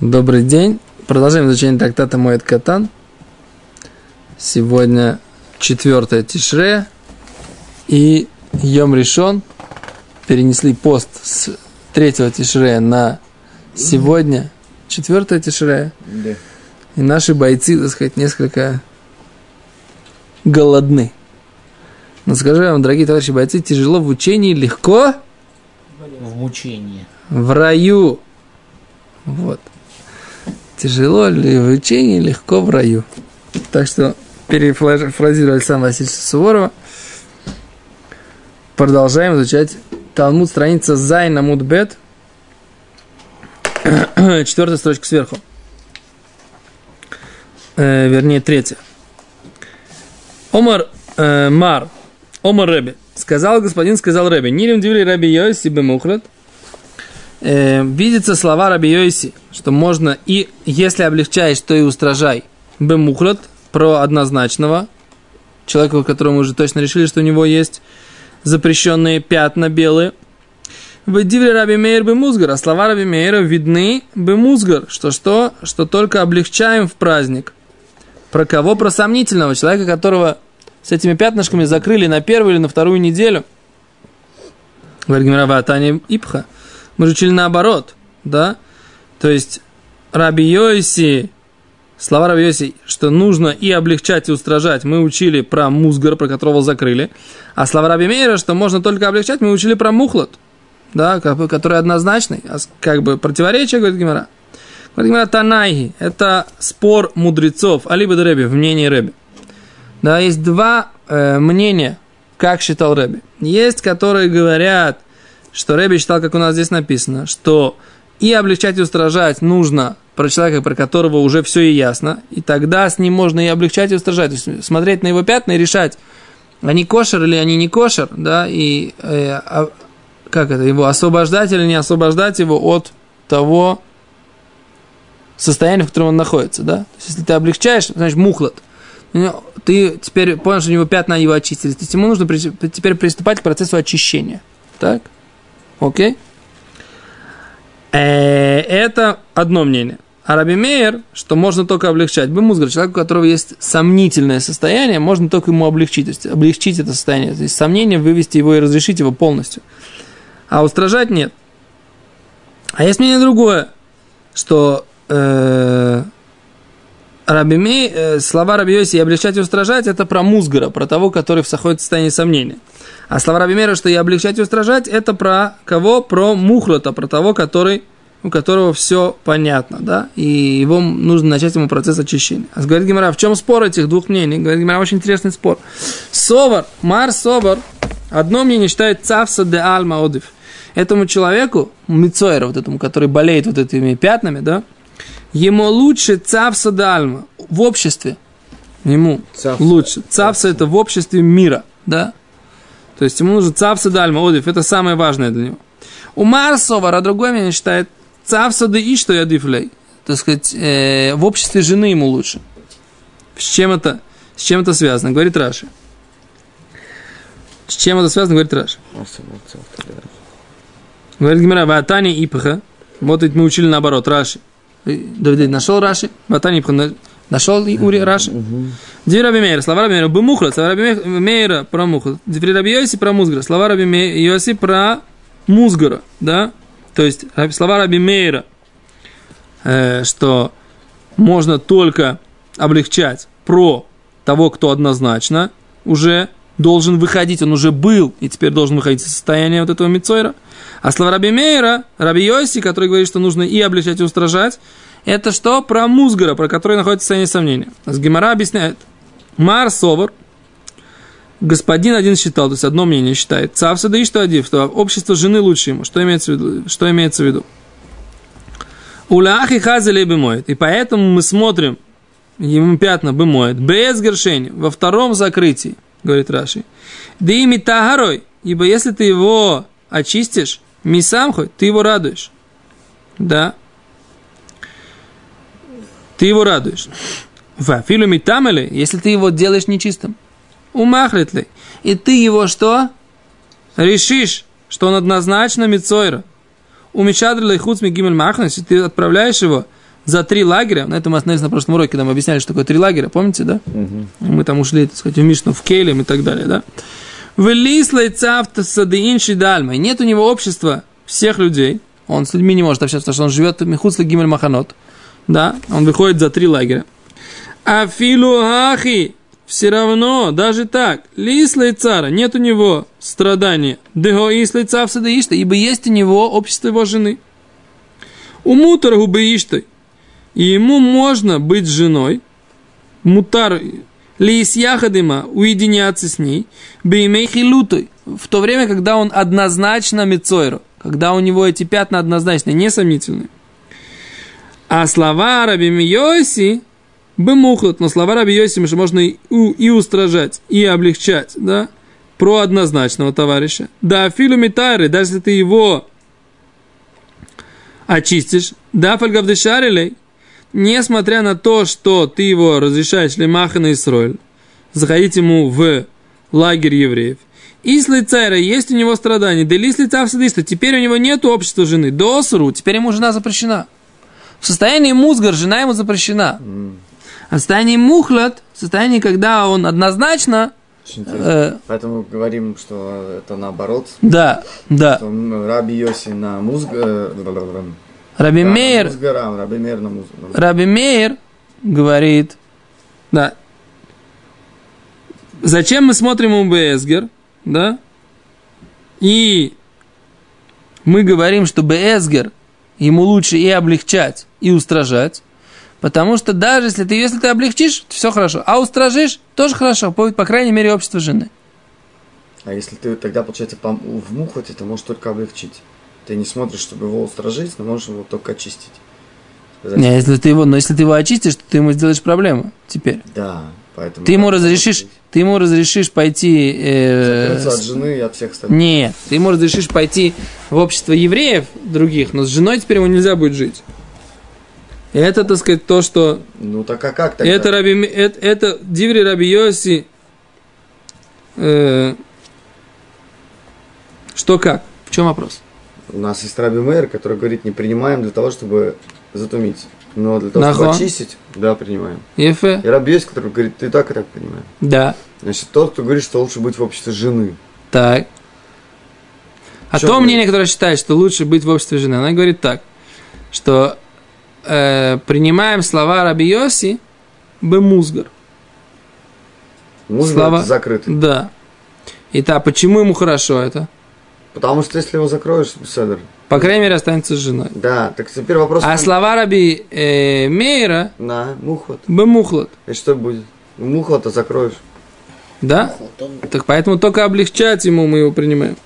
Добрый день. Продолжаем изучение трактата Моет Катан. Сегодня четвертое Тишре и Йом Решон. Перенесли пост с третьего Тишре на сегодня четвертое Тишре. Да. И наши бойцы, так сказать, несколько голодны. Но скажу вам, дорогие товарищи бойцы, тяжело в учении, легко В мучении. в раю. Вот. Тяжело ли в учении, легко в раю. Так что перефразирую Александра Васильевича Суворова. Продолжаем изучать Талмуд, страница Зайн Амуд Бет. Четвертая строчка сверху. Э, вернее, третья. Омар э, Мар, Омар Реби. Сказал господин, сказал Реби. Нилим дивли Раби Йоси бемухлет. Э, видятся слова Раби Йоси, что можно и, если облегчаешь, то и устражай. Бемухлет, про однозначного. Человека, у которого мы уже точно решили, что у него есть запрещенные пятна белые. В дивре Раби Мейер Бемузгар, а слова Раби Мейера видны Бемузгар, что что? Что только облегчаем в праздник. Про кого? Про сомнительного человека, которого с этими пятнышками закрыли на первую или на вторую неделю. Говорит Гимрава Атани Ипха. Мы же учили наоборот, да? То есть Раби Йоси, слова Раби Йоси, что нужно и облегчать, и устражать, мы учили про Музгар, про которого закрыли. А слова Раби Мейера, что можно только облегчать, мы учили про Мухлот, да, который однозначный, а как бы противоречие, говорит Гимара. Говорит Гимара, Танайги, это спор мудрецов, алибо Рэби, в мнении Рэби. Да, есть два э, мнения, как считал Рэби. Есть, которые говорят, что Рэби считал, как у нас здесь написано, что и облегчать, и устражать нужно про человека, про которого уже все и ясно, и тогда с ним можно и облегчать, и устражать. То есть смотреть на его пятна и решать, они кошер или они не кошер, да, и э, а- как это, его освобождать или не освобождать его от того состояния, в котором он находится, да. То есть, если ты облегчаешь, значит, мухлот. Ну, Ты теперь понял, что у него пятна его очистились. То есть ему нужно при- теперь приступать к процессу очищения. Так? Окей? Э, Это одно мнение. А Раби Мейер, что можно только облегчать. Бемузгар, человек, у которого есть сомнительное состояние, можно только ему облегчить. То есть облегчить это состояние. То есть сомнение, вывести его и разрешить его полностью. А устражать нет. А есть мнение другое, что э, Раби Мей, э, слова Раби Йоси и облегчать и устражать, это про Музгара, про того, который в состоянии сомнения. А слова Раби что и облегчать и устражать, это про кого? Про Мухлота, про того, который, у которого все понятно, да, и его нужно начать ему процесс очищения. А говорит Гимара, в чем спор этих двух мнений? Говорит Гимара, очень интересный спор. Совар, Мар Совар, одно мнение считает Цавса де Альма Одив. Этому человеку, Мицойра, вот этому, который болеет вот этими пятнами, да, ему лучше Цавса де Альма в обществе. Ему Цавса. лучше. Цавса это в обществе мира, да. То есть ему нужен Цавса де Альма Одив, это самое важное для него. У Марсова, а другой мнение считает Цавса де Ишто Ядифлей. Так сказать, э, в обществе жены ему лучше. С чем это, с чем это связано? Говорит Раши. С чем это связано, говорит Раши. Говорит Гимара, Ватани Ипха. Вот ведь мы учили наоборот, Раши. Э, Давид, нашел Раши? Ватани Ипха. На- Нашел и Ури Раши? Две Раби Мейра, слова Раби Мейра, Бумухла, слова Раби Мей- Мейра про Мухла. Две Раби Йоси про Музгара, слова Раби Йоси про Музгара, да? То есть слова Раби Мейра, э, что можно только облегчать про того, кто однозначно уже должен выходить, он уже был и теперь должен выходить из состояния вот этого Мицойра. А слова Раби Мейра, Раби Йоси, который говорит, что нужно и облегчать, и устражать, это что? Про Музгара, про который находится в состоянии сомнения. С Гемора объясняет. Мар Совар, господин один считал, то есть одно мнение считает, да и что один, что общество жены лучше ему. Что имеется в виду? Что имеется в виду? Улахи хазали бемоет. И поэтому мы смотрим, ему пятна бемоет, без гершени, во втором закрытии, говорит Раши. Да ими тагарой, ибо если ты его очистишь, мисам хоть, ты его радуешь. Да. Ты его радуешь. Филу митамели, если ты его делаешь нечистым. Умахлит ли. И ты его что? Решишь, что он однозначно Мицойра. У Мишадрила и Хуцми Гимель Махна, если ты отправляешь его за три лагеря, на этом мы остановились на прошлом уроке, когда мы объясняли, что такое три лагеря, помните, да? Мы там ушли, так сказать, в Мишну, в Кейлем и так далее, да? Велис лайцавта садеинши дальма. Нет у него общества всех людей. Он с людьми не может общаться, потому что он живет в Михуцле Гимель Маханот. Да, он выходит за три лагеря. А филу ахи, все равно, даже так, лислай цара, нет у него страдания. Дего ислай цав садаишта, ибо есть у него общество его жены. У мутар губеиштой, и ему можно быть женой, мутар лис яхадима, уединяться с ней, беймей хилутой, в то время, когда он однозначно мецойро, когда у него эти пятна однозначно несомнительные. А слова Раби Миоси бымухлот, но слова Раби Йоси можно и, и устражать, и облегчать, да, про однозначного товарища. Да, филу митайры, даже если ты его очистишь, да, фальгавдешарилей, несмотря на то, что ты его разрешаешь лемаха на Исроиль, заходить ему в лагерь евреев, Ислы царя, есть у него страдания, да лисли цавсадиста, теперь у него нет общества жены, досру, теперь ему жена запрещена. В состоянии музгар жена ему запрещена. А в состоянии мухлят, в состоянии, когда он однозначно... Э, Поэтому говорим, что это наоборот. Да, да. Что Раби Йоси на музг... Э, Раби да, Мейер... Музгарам, Раби Мейер на музг... Раби Мейер говорит... Да. Зачем мы смотрим у Безгер? Да? И мы говорим, что Безгер ему лучше и облегчать, и устражать, Потому что даже если ты, если ты облегчишь, все хорошо. А устражишь, тоже хорошо. Будет, по крайней мере, общество жены. А если ты тогда, получается, в мухоте, ты можешь только облегчить. Ты не смотришь, чтобы его устражить, но можешь его только очистить. Сказать, не, если ты его, но если ты его очистишь, то ты ему сделаешь проблему теперь. Да, поэтому. Ты ему разрешишь, ты ему разрешишь пойти. Э, от жены и от всех остальных. Нет, ты ему разрешишь пойти в общество евреев других, но с женой теперь ему нельзя будет жить. Это, так сказать, то, что... Ну, так а как тогда? Это, раби, это, это Диври Раби Йоси... Э, что как? В чем вопрос? У нас есть Раби Мейер, который говорит, не принимаем для того, чтобы затумить. Но для того, чтобы очистить, да, принимаем. Ефе. И Раби Йоси, который говорит, ты так и так принимаем. Да. Значит, тот, кто говорит, что лучше быть в обществе жены. Так. А то мнение, которое считает, что лучше быть в обществе жены, она говорит так, что э, принимаем слова Раби Йоси бемузгар. Музгар слова... закрытый. Да. Итак, почему ему хорошо это? Потому что если его закроешь, Седер. По крайней мере, останется с женой. Да, так теперь вопрос. А слова Раби э, Мейра. На, мухлот. Бемухлот. И что будет? Мухлота закроешь. Да? Так поэтому только облегчать ему мы его принимаем.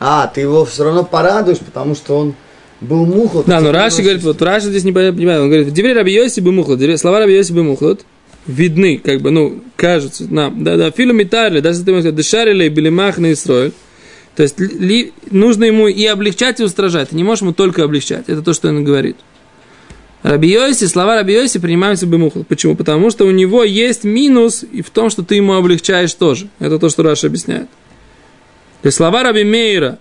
А, ты его все равно порадуешь, потому что он был мухлот. Да, но Раши говорит, вот Раши здесь не понимает, он говорит, Деври Раби Йоси бы мухлот, слова Раби Йоси бы мухлот, видны, как бы, ну, кажутся нам, да, да, филу митарли, даже если ты можешь сказать, дешарили, белимах на Исроиль, то есть ли, нужно ему и облегчать, и устражать, ты не можешь ему только облегчать, это то, что он говорит. Раби Йоси, слова Раби Йоси принимаемся бы мухлот. Почему? Потому что у него есть минус и в том, что ты ему облегчаешь тоже. Это то, что Раша объясняет. То есть слова Раби Мейра,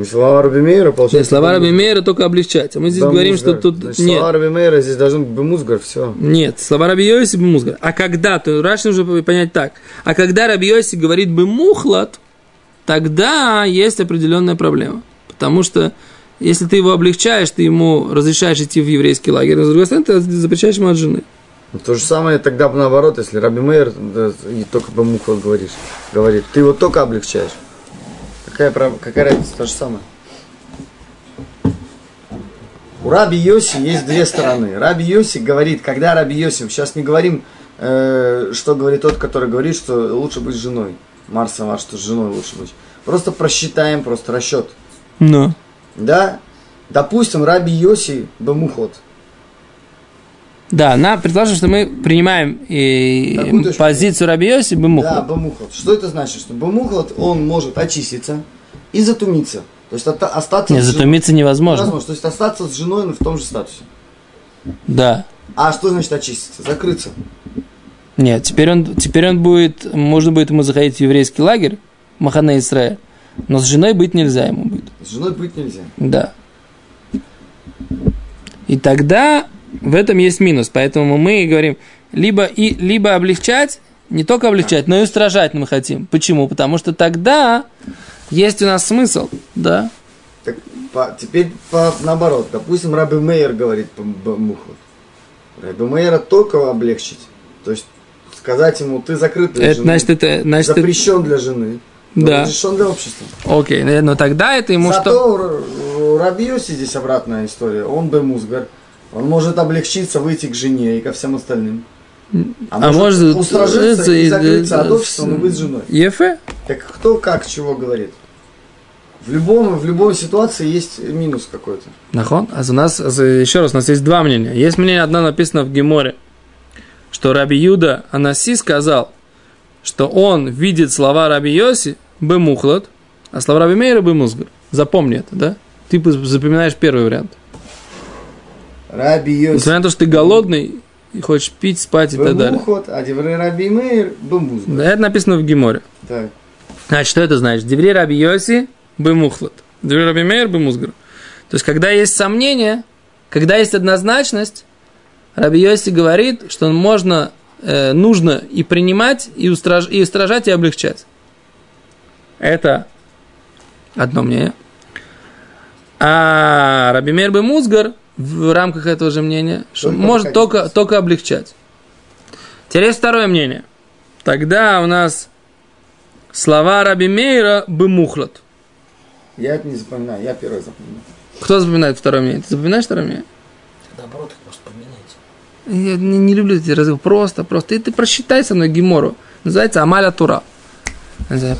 Не слова Раби Мейра, получается. Нет, слова Раби Мейра только облегчать. А мы здесь говорим, что тут Значит, нет. Слова Раби Мейра здесь должны быть музгар, все. Нет, слова Раби Йоси музгар. А когда, то Раши нужно понять так. А когда Раби Йоси говорит бы мухлад, тогда есть определенная проблема. Потому что если ты его облегчаешь, ты ему разрешаешь идти в еврейский лагерь, но с другой стороны, ты запрещаешь ему от жены. Ну, то же самое тогда наоборот, если Раби Мейер да, только бы мухлад говоришь, говорит, ты его только облегчаешь. Какая, какая разница? То же самое. У Раби Йоси есть две стороны. Раби Йоси говорит, когда Раби Йоси, сейчас не говорим, э, что говорит тот, который говорит, что лучше быть женой. Марса Мар, что с женой лучше быть. Просто просчитаем, просто расчет. Ну. Да? Допустим, Раби Йоси Бамухот. Да, на, предположим, что мы принимаем и позицию Раби Йоси Бамухот. Да, Бамухот. Что это значит? Что Бамухот, он может очиститься и затумиться. То есть остаться Нет, затумиться невозможно. невозможно. То есть остаться с женой но в том же статусе. Да. А что значит очиститься? Закрыться. Нет, теперь он, теперь он будет, можно будет ему заходить в еврейский лагерь, Махана Исраэль, Но с женой быть нельзя ему будет. С женой быть нельзя. Да. И тогда в этом есть минус. Поэтому мы говорим, либо, и, либо облегчать, не только облегчать, но и устражать мы хотим. Почему? Потому что тогда есть у нас смысл, да? Так, по- теперь по- наоборот. Допустим, Раби Мейер говорит по Б- Мухлот. Раби Мейера только облегчить. То есть сказать ему, ты закрыт для Это, жены. значит, это, значит, это- запрещен для жены. но Да. Разрешен для общества. окей, но тогда это ему что? Зато у Раби Йоси здесь обратная история. Он Бемузгар. Он может облегчиться, выйти к жене и ко всем остальным. А может устражиться э, и закрыться от э, общества, но быть с женой. Ефе? Так кто как чего говорит? В любом, в любой ситуации есть минус какой-то. Нахон. А у нас, а еще раз, у нас есть два мнения. Есть мнение, одно написано в Геморе, что Раби Юда Анаси сказал, что он видит слова Раби Йоси Бемухлот, а слова Раби Мейра Бемузгар. Запомни это, да? Ты запоминаешь первый вариант. Раби Йоси. Несмотря на то, что ты голодный и хочешь пить, спать и так далее. А Деврей Раби Мейр Бемузгар. Да, это написано в Геморе. Так. Значит, что это значит? Деври Раби Йоси Бемухлот. Деври Раби Мейр Бемузгар. То есть, когда есть сомнение, когда есть однозначность, Раби Йоси говорит, что можно, э, нужно и принимать, и, устраж, и устражать, и облегчать. Это одно мнение. А Раби Мейр Бемузгар в рамках этого же мнения, что Только может только, только облегчать. Теперь есть второе мнение. Тогда у нас слова Раби Мейра Бемухлот. Я это не запоминаю, я первый запоминаю. Кто запоминает второе мнение? Ты запоминаешь второе мнение? Наоборот, просто поменяйте. Я не, не люблю эти разговоры. Просто, просто. И ты просчитай со мной Гимору. Называется Амаля Тура.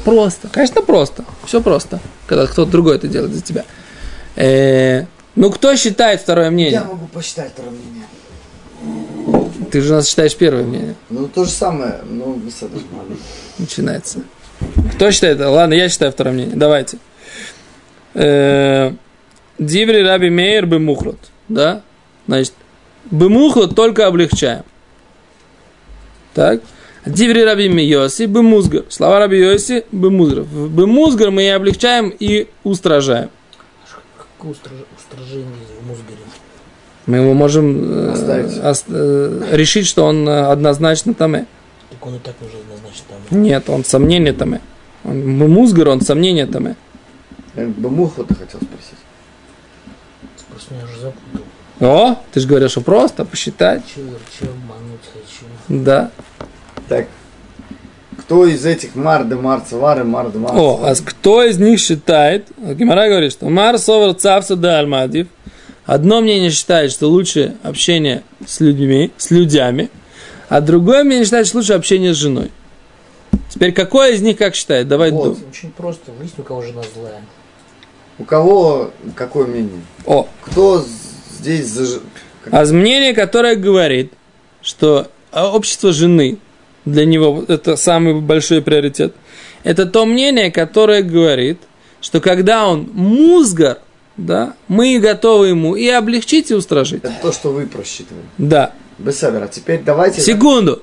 Просто. Конечно, просто. Все просто. Когда кто-то другой это делает за тебя. Ну, кто считает второе мнение? Я могу посчитать второе мнение. Ты же у нас считаешь первое мнение. Ну, то же самое, ну, без этого. ладно. Начинается. Кто считает? Ладно, я считаю второе мнение. Давайте. Э, Диври Раби Мейер Бемухлот. Да? Значит, Бемухлот только облегчаем. Так? Диври Раби Йоси Бемузгар. Слова Раби Йоси Бемузгар. В Бемузгар мы и облегчаем, и устражаем. Какое устраж- устражение в Музгаре? Мы его можем э, Оставить. ос- э, решить, что он э, однозначно там. Так он и так уже однозначно там. Нет, он сомнение там. Он Бемузгар, он сомнение там. Я Бемухлота хотел спросить. Просто меня уже запутал. О, ты же говоришь, что просто посчитать. Чего, чего обмануть хочу. Да. Так, кто из этих Марды, Марцевары, Марды, Марцевары? О, а кто из них считает, Гимара говорит, что Мар Совар Цавса да Альмадив, одно мнение считает, что лучше общение с людьми, с людьми, а другое мнение считает, что лучше общение с женой. Теперь какое из них как считает? Давай Вот. ду- Очень просто. Выяснить, у кого жена злая. У кого какое мнение? О, Кто здесь как- а мнение, которое говорит, что а, общество жены для него это самый большой приоритет, это то мнение, которое говорит, что когда он музгар, да, мы готовы ему и облегчить, и устражить. Это то, что вы просчитывали. Да. Беседер, а теперь давайте... Секунду.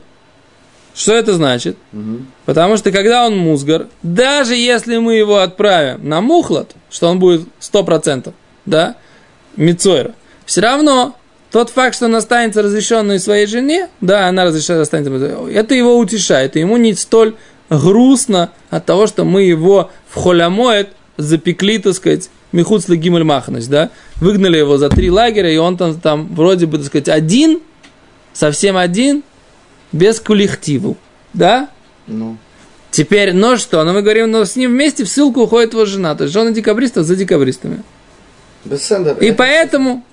Что это значит? Мгм. Потому что когда он музгар, даже если мы его отправим на мухлот, что он будет 100%, да, Мицойра, все равно тот факт, что он останется разрешенной своей жене, да, она разрешена останется, это его утешает, и ему не столь грустно от того, что мы его в холямоет запекли, так сказать, Михуц Гимель Маханыч, да, выгнали его за три лагеря, и он там, там вроде бы, так сказать, один, совсем один, без коллективу, да, Ну, Теперь, ну что, ну мы говорим, но с ним вместе в ссылку уходит его жена. То есть жена декабристов за декабристами. Беседер, И поэтому,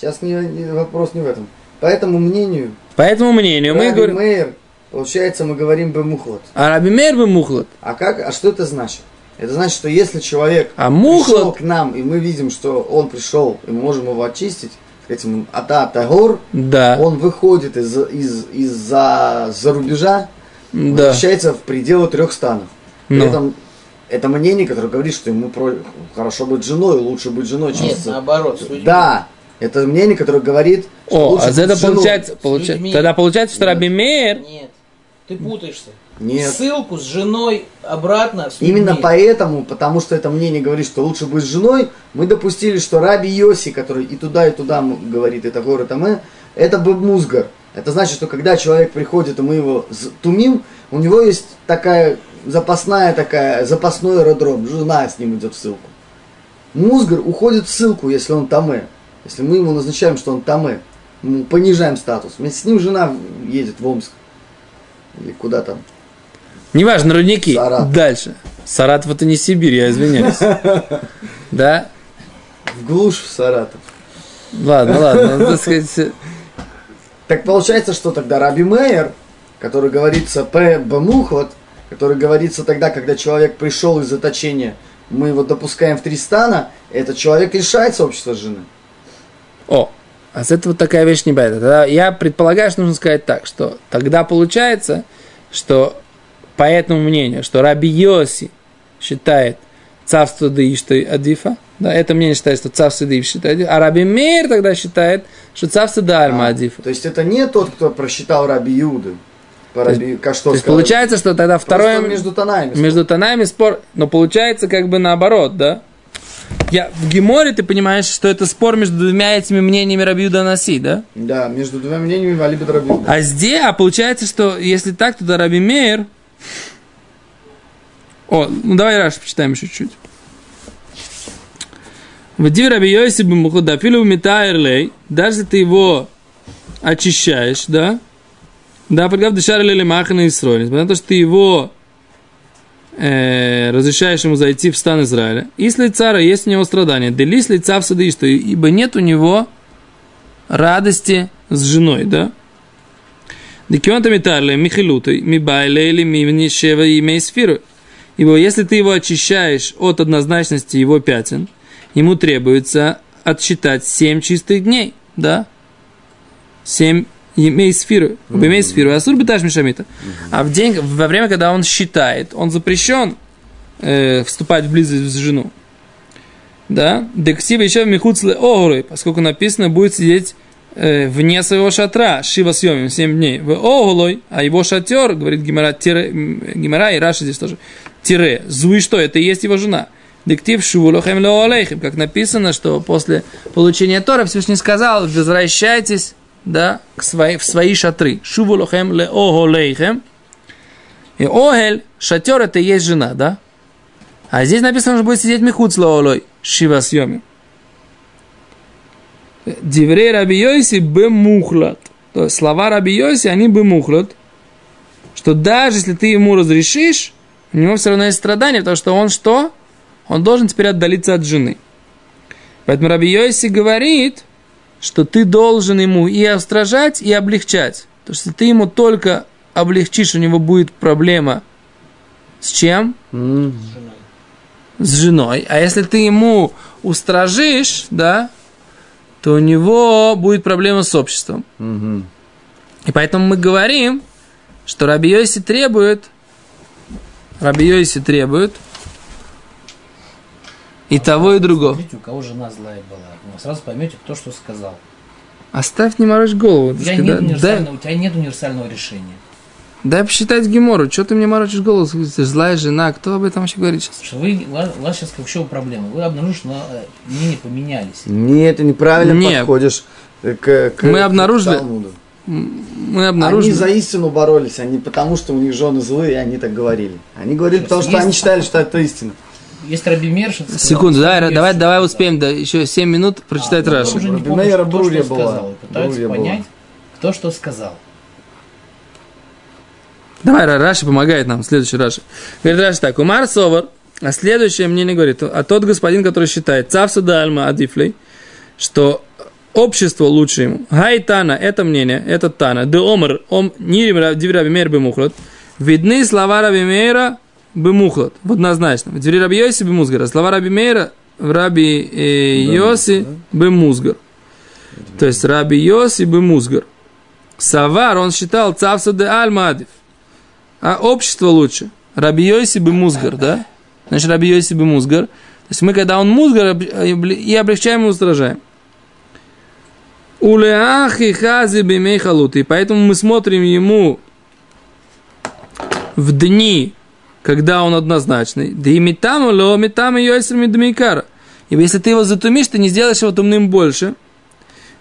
Сейчас не, не- вопрос не в этом. По этому мнению, по этому мнению, мы говорим, Мейер, получается, мы говорим Бемухлот. а Раби Мейр бы мухлот. А как, а что это значит? Это значит, что если человек А пришел мухлот, к нам, и мы видим, что он пришел, и мы можем его очистить, этим ата тагор, да, он выходит из, из, из-за за рубежа, да, возвращается в пределы трех станов. При Ну. этом это мнение, которое говорит, что ему про- хорошо быть женой, лучше быть женой, чем Нет, с- наоборот, с людьми. Да, это мнение, которое говорит, что О, лучше а это получается, получается, тогда получается, что Раби Мейр, Нет, ты путаешься. Нет. ссылку с женой обратно. с Именно поэтому, потому что это мнение говорит, что лучше быть с женой, мы допустили, что Раби Йоси, который и туда, и туда говорит, это город Аме, это Бабмузгар. Это значит, что когда человек приходит, и мы его тумим, у него есть такая запасная такая, запасной аэродром, жена с ним идет в ссылку. Музгар уходит в ссылку, если он таме. Если мы ему назначаем, что он таме, мы понижаем статус. Вместе с ним жена едет в Омск. Или куда там. Неважно, рудники. Саратов. Дальше. Саратов это не Сибирь, я извиняюсь. Да? В глушь в Саратов. Ладно, ладно. ну, так сказать, Так получается, что тогда Раби Мейер, который говорится П. Бамухот, который говорится тогда, когда человек пришел из заточения, мы его допускаем в три стана, этот человек лишается общества жены. О, а с этого такая вещь не бывает. Тогда я предполагаю, что нужно сказать так, что тогда получается, что по этому мнению, что Раби Йоси считает царство Даишта Адифа, да, это мнение считает, что царство Даиш считает Адифа, а Раби Мейр тогда считает, что царство Дальма А, Адифа. То есть это не тот, кто просчитал Раби Юды. По То есть- Раби, как что То есть получается, что тогда второе... между тонами. Между тонами спор, но получается как бы наоборот, да? Я, в Геморе ты понимаешь, что это спор между двумя этими мнениями Рабиуда Наси, да? Да, между двумя мнениями Валибет Раби Юда. А здесь, а получается, что если так, то Раби Мейер... О, ну давай Раш почитаем еще чуть. Вадив Раби Йоси Бамухуда, филу Митаерлей, даже ты его очищаешь, да? Да, прогав дышар лели махана и строились, потому что ты его э, разрешаешь ему зайти в стан Израиля. Если цара есть у него страдания, делис лица в сады, что ибо нет у него радости с женой, да? Декионта митарле, михилутой, мибайле или мивни шева имей сфиру. Ибо если ты его очищаешь от однозначности его пятен, ему требуется отсчитать семь чистых дней, да? Семь имей сфиру, имей сфиру, асур беташ мишамита. А в день, во время, когда он считает, он запрещен э, вступать в близость с жену. Да? Дексива еще михуцле огры, поскольку написано, будет сидеть э, вне своего шатра, шива съемим, 7 дней. В оголой, а его шатер, говорит Гимара, тире, Гимара и Раши здесь тоже, тире, зуи что, это и есть его жена. Дектив шувулохем леолейхем, как написано, что после получения Тора Всевышний сказал, возвращайтесь, да, к свои, в свои шатры. Шувулохем леоголейхем. И огель, шатер, это и есть жена, да? А здесь написано, что будет сидеть михуц шива съемим. Диврей Раби Йоси бемухлат. То есть слова Раби Йоси, они бемухлат. Что даже если ты ему разрешишь, у него все равно есть страдания, потому что он что? Он должен теперь отдалиться от жены. Поэтому Раби Йоси говорит, что ты должен ему и устражать, и облегчать. Что если ты ему только облегчишь, у него будет проблема с чем? С женой. с женой, а если ты ему устражишь, да, то у него будет проблема с обществом. Мгм. И поэтому мы говорим, что Раби Йоси требует, Раби Йоси требует и того, и другого. Смотрите, у кого жена злая была. Вы сразу поймете, кто что сказал. Оставь не морочь голову. У тебя, сказать, нет да- универсального, у тебя нет универсального решения. Дай, посчитать Гемору. Что ты мне морочишь голову? Злая жена. Кто об этом вообще говорит сейчас? Что вы, у вас- у вас сейчас вообще проблема. Вы обнаружили, что э, мнения поменялись. Не, ты неправильно Не. подходишь к, к- Мы к обнаружили- Талмуду. Мы Они обнаружили... за истину боролись, они потому, что у них жены злые, они так говорили. Они говорили, потому что Есть- они считали, что это истина. Есть Раби Мершин. сказал, Секунду, давай, есть- давай, давай успеем, да, еще 7 минут прочитать А, Раши. Уже не помню, кто Брурья что была. сказал. Пытаются Брурья была. понять, кто что сказал. Давай, Ра- Раши помогает нам, следующий Раши. Говорит Раши так, Умар Совар, а следующее мнение говорит, а тот господин, который считает, Цавса Дальма Адифлей, что общество лучше ему. Гайтана, это мнение, это Тана. Де Омар, ом, Нирим Дивраби Мейр Бемухлот. Видны слова Раби Мейра Однозначно. В Диври Раби Йоси Бемузгара. Слова Раби Мейра в Раби э, Йоси Бемузгар. То есть Раби Йоси Бемузгар. Савар, он считал Цавса де Альмадив. А общество лучше. Раби Йоси бы Музгар, да? Значит, Раби Йоси бы Музгар. То есть мы, когда он Музгар, об- и облегчаем, и устражаем. Улеахи хази бимей халуты. Поэтому мы смотрим ему в дни, когда он однозначный, да и метам ло метам и йойсер медмикара. Ибо если ты его затумишь, ты не сделаешь его тумным больше.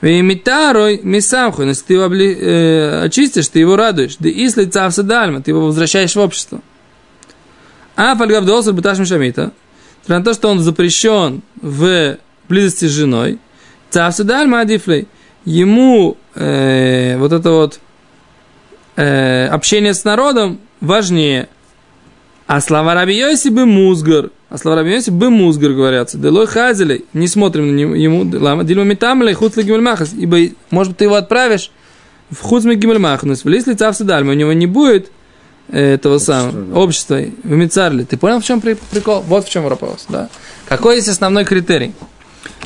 И метарой мисамху, если ты его обли, э, очистишь, ты его радуешь. Да и цавса дальма, ты его возвращаешь в общество. А фальгав долсер буташ мишамита, на то, что он запрещен в близости с женой, цавса дальма адифлей, ему э, вот это вот э, общение с народом важнее. А слова Раби Йоси бы музгар. А слова Раби Йоси бы музгар говорятся. Делой хазелей. Не смотрим на ему. Лама дильма метамлей хуцли гимельмахас. Ибо, может быть, ты его отправишь в хуцми гимельмахас. В лис лица в у него не будет э, этого общества, самого да. общества в Мицарле. Ты понял, в чем прикол? Вот в чем вопрос. Да? Какой есть основной критерий?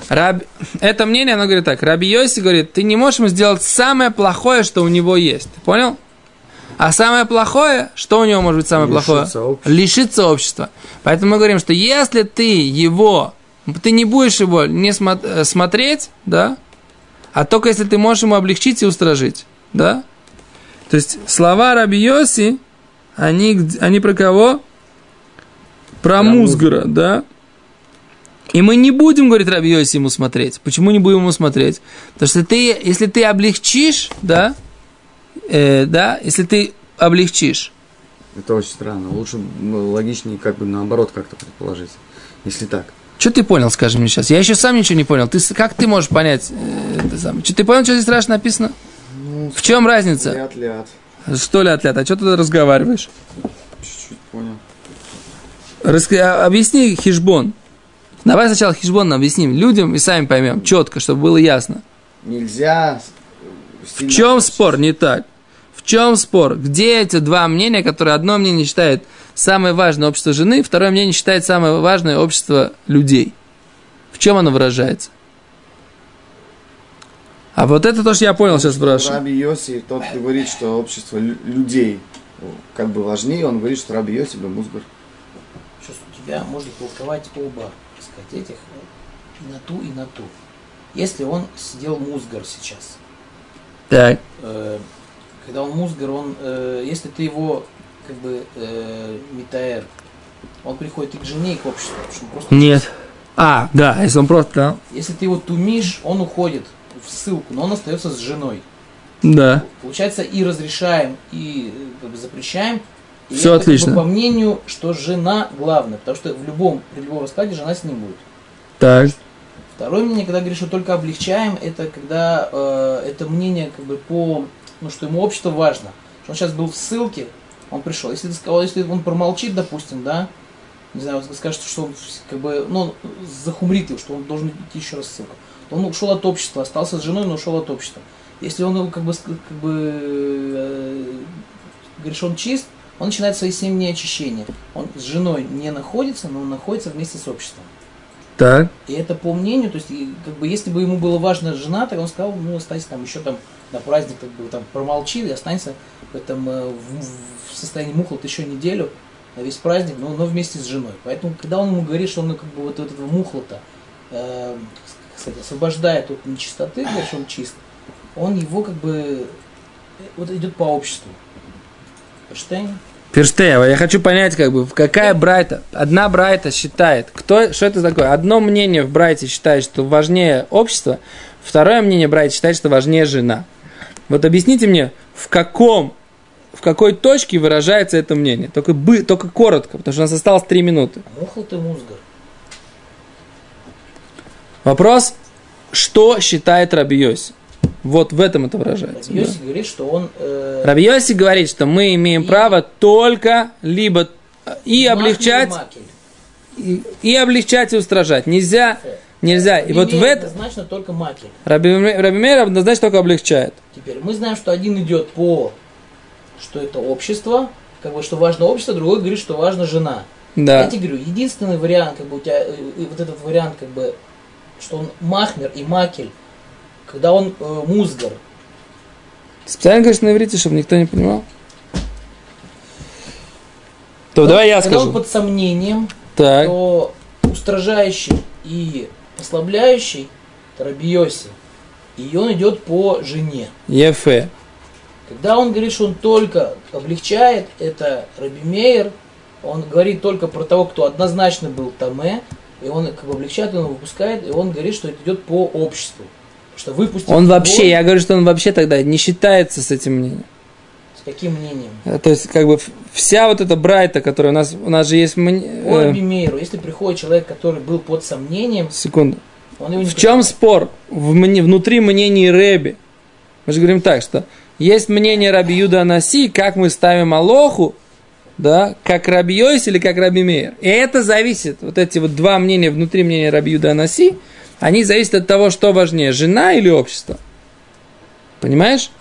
Раб... Это мнение, оно говорит так. Раби Йоси говорит, ты не можешь ему сделать самое плохое, что у него есть. Ты понял? А самое плохое, что у него может быть самое Лишиться плохое? Общества. Лишиться общества. Поэтому мы говорим, что если ты его, ты не будешь его не э, смотреть, да, а только если ты можешь ему облегчить и устражить, да. То есть слова Раби Йоси, они, они про кого? Про, про Музгара, да. И мы не будем, говорит Раби Йоси, ему смотреть. Почему не будем ему смотреть? Потому что ты, если ты облегчишь, да, э, да, если ты облегчишь. Это очень странно. Лучше, ну, логичнее, как бы наоборот как-то предположить, если так. Что ты понял, скажи мне сейчас? Я еще сам ничего не понял. Ты, как ты можешь понять э, это самое? Что, ты понял, что здесь страшно написано? Ну, в чем разница? Ляд-ляд. Что ляд-ляд? А что ты разговариваешь? Чуть-чуть понял. Раска... А, объясни хижбон. Давай сначала хижбон объясним людям и сами поймем четко, чтобы было ясно. Нельзя. В чем спор не так? В чем спор? Где эти два мнения, которые одно мнение считает самое важное общество жены, второе мнение считает самое важное общество людей? В чем оно выражается? А вот это то, что я понял сейчас спрашиваю. Раби Йоси, тот говорит, что общество людей как бы важнее, он говорит, что Раби Йоси бы Музгар. Сейчас у тебя можно толковать оба, так сказать, этих и на ту, и на ту. Если он сидел Музгар сейчас, так. Э, когда он музгар, он, э, если ты его как бы э, метаэр, он приходит и к жене, и к обществу. Просто... Нет. А, да, если он просто... Да. Если ты его тумишь, он уходит в ссылку, но он остается с женой. Да. Получается, и разрешаем, и как бы, запрещаем. И Все это, отлично. Как бы, по мнению, что жена главная, потому что в любом, при любом раскладе жена с ним будет. Так. Второе мнение, когда говоришь, что только облегчаем, это когда э, это мнение как бы по ну, что ему общество важно. Что он сейчас был в ссылке, он пришел. Если, если он промолчит, допустим, да, не знаю, скажет, что он как бы, ну, захумрит его, что он должен идти еще раз в ссылку. То он ушел от общества, остался с женой, но ушел от общества. Если он как бы, как бы э, он чист, он начинает свои семь дней очищения. Он с женой не находится, но он находится вместе с обществом. Так. И это по мнению, то есть, как бы, если бы ему было важно жена, так он сказал, ну, останься там еще там на праздник, как бы там промолчи и останься в этом э, в, в состоянии мухлот еще неделю на весь праздник, но, но вместе с женой. Поэтому, когда он ему говорит, что он как бы вот этого мухлота, э, кстати, освобождает от нечистоты, говорит, что он чист, он его как бы вот идет по обществу. Ферштейн? Ферштейн, я хочу понять, как бы, какая Брайта, одна Брайта считает, кто, что это такое? Одно мнение в Брайте считает, что важнее общество, второе мнение Брайта считает, что важнее жена. Вот объясните мне, в каком, в какой точке выражается это мнение? Только, бы, только коротко, потому что у нас осталось три минуты. Мухал ты музгар. Вопрос, что считает Раби Йоси? Вот в этом это выражается. Раби Йоси да? говорит, что он... Э... Раби Йоси говорит, что мы имеем и... право только либо э, и облегчать, и, и облегчать и устражать. Нельзя... Фе. Нельзя. Раби и вот в это... Однозначно только маки. Раби, Раби Мейр однозначно только облегчает. Теперь мы знаем, что один идет по, что это общество, как бы, что важно общество, другой говорит, что важна жена. Да. Я тебе говорю, единственный вариант, как бы у тебя, э, э, вот этот вариант, как бы, что он махмер и макель, когда он э, музгар. Специально говоришь на иврите, чтобы никто не понимал? То, давай я скажу. Когда он под сомнением, так. то устражающий и ослабляющий, Рабиоси, и он идет по жене. Ефе. Когда он говорит, что он только облегчает, это Раби Мейер, он говорит только про того, кто однозначно был Таме, и он как бы облегчает, он выпускает, и он говорит, что это идет по обществу. Что выпустить Он вообще, я говорю, что он вообще тогда не считается с этим мнением. С каким мнением? Э, То есть, как бы вся вот эта брайта, которая у нас, у нас же есть... э, Раби Мейеру, если приходит человек, который был под сомнением, секунду. он его не В чем принимает. спор? В внутри мнений Рэби. Мы же говорим так, что есть мнение Раби Юда Анаси, как мы ставим Алоху, да, как Раби Йойс или как Раби Мейер. И это зависит, вот эти вот два мнения внутри мнения Раби Юда Анаси, они зависят от того, что важнее, жена или общество. Понимаешь?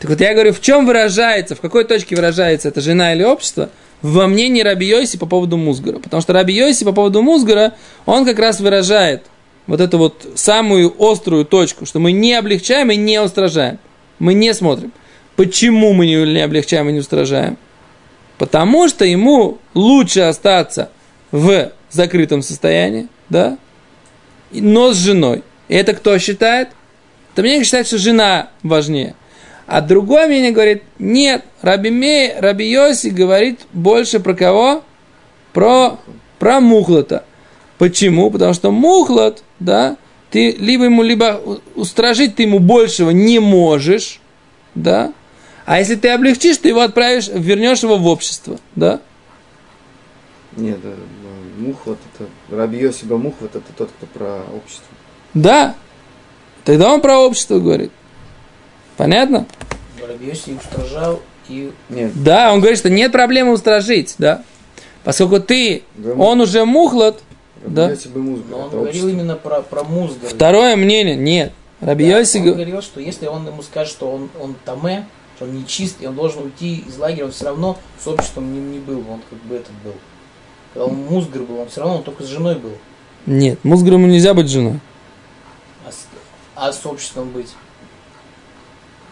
Так вот я говорю, в чем выражается, в какой точке выражается это жена или общество? Во мнении Раби Йоси по поводу Музгара. Потому что Раби Йоси по поводу Музгара, он как раз выражает вот эту вот самую острую точку, что мы не облегчаем и не устражаем. Мы не смотрим. Почему мы не облегчаем и не устражаем? Потому что ему лучше остаться в закрытом состоянии, да, но с женой. И это кто считает? Это мнение считает, что жена важнее. А другое мнение говорит, нет, Раби, Мей, Раби Йоси говорит больше про кого? Про, про мухлота. Почему? Потому что мухлот, да, ты либо ему, либо устражить ты ему большего не можешь, да, а если ты облегчишь, ты его отправишь, вернешь его в общество, да. Нет, э, Мухват, это Раби Йосиба Мухват, это тот, кто про общество. Да. Тогда он про общество говорит. Понятно? Раби Йоси устражал и Нет, Да, он говорит, что нет проблемы устражить, да. Поскольку ты, Да, он уже мухлот, да. Йосиба Музга, но он говорил именно про, про Музгар. второе мнение, нет. Раби Да, Йоси он говорил, что если он ему скажет, что он, он таме, что он нечист, и он должен уйти из лагеря, он все равно с обществом не, не был, он как бы этот был. Когда он музгар был, он все равно он только с женой был, Нет, Музгрому нельзя быть женой. а с, а с обществом быть.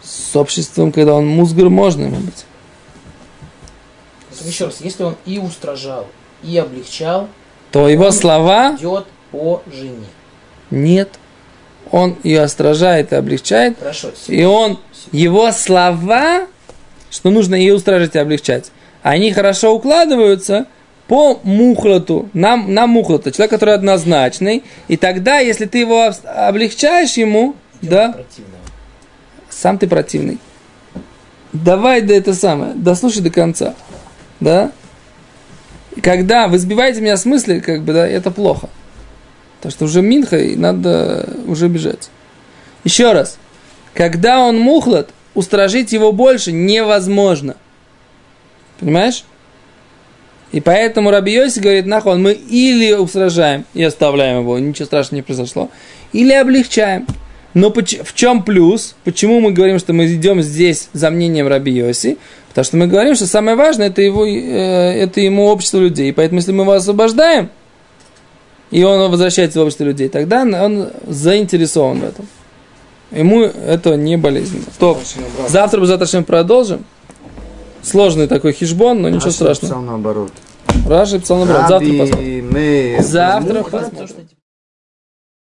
С обществом, когда он Музгр, можно ему быть. Так еще раз, если он и устражал, и облегчал, То его слова идет по жене. нет. Он ее остражает и облегчает. Хорошо, И он, его слова, что нужно ее устражить и облегчать, они хорошо укладываются по мухлоту, на, на мухлота, человек, который однозначный. И тогда, если ты его об- облегчаешь ему, да, противного. сам ты противный. Давай да это самое, дослушай до конца. Да? Когда вы сбиваете меня с мысли, как бы, да, это плохо. Потому что уже Минха, и надо уже бежать. Еще раз. Когда он мухлот, устражить его больше невозможно. Понимаешь? И поэтому Раби Йоси говорит, нахон, мы или устражаем и оставляем его, ничего страшного не произошло, или облегчаем. Но в чем плюс? Почему мы говорим, что мы идем здесь за мнением Раби Йоси? Потому что мы говорим, что самое важное это, его, э, это ему общество людей. Поэтому если мы его освобождаем, и он возвращается в общество людей, тогда он заинтересован в этом. Ему это не болезненно. Стоп. Завтра мы завтра правдолжим. Сложный такой хижбон, но ничего Раши страшного. написал наоборот. Раши писал наоборот. Завтра посмотрим. Завтра посмотрим.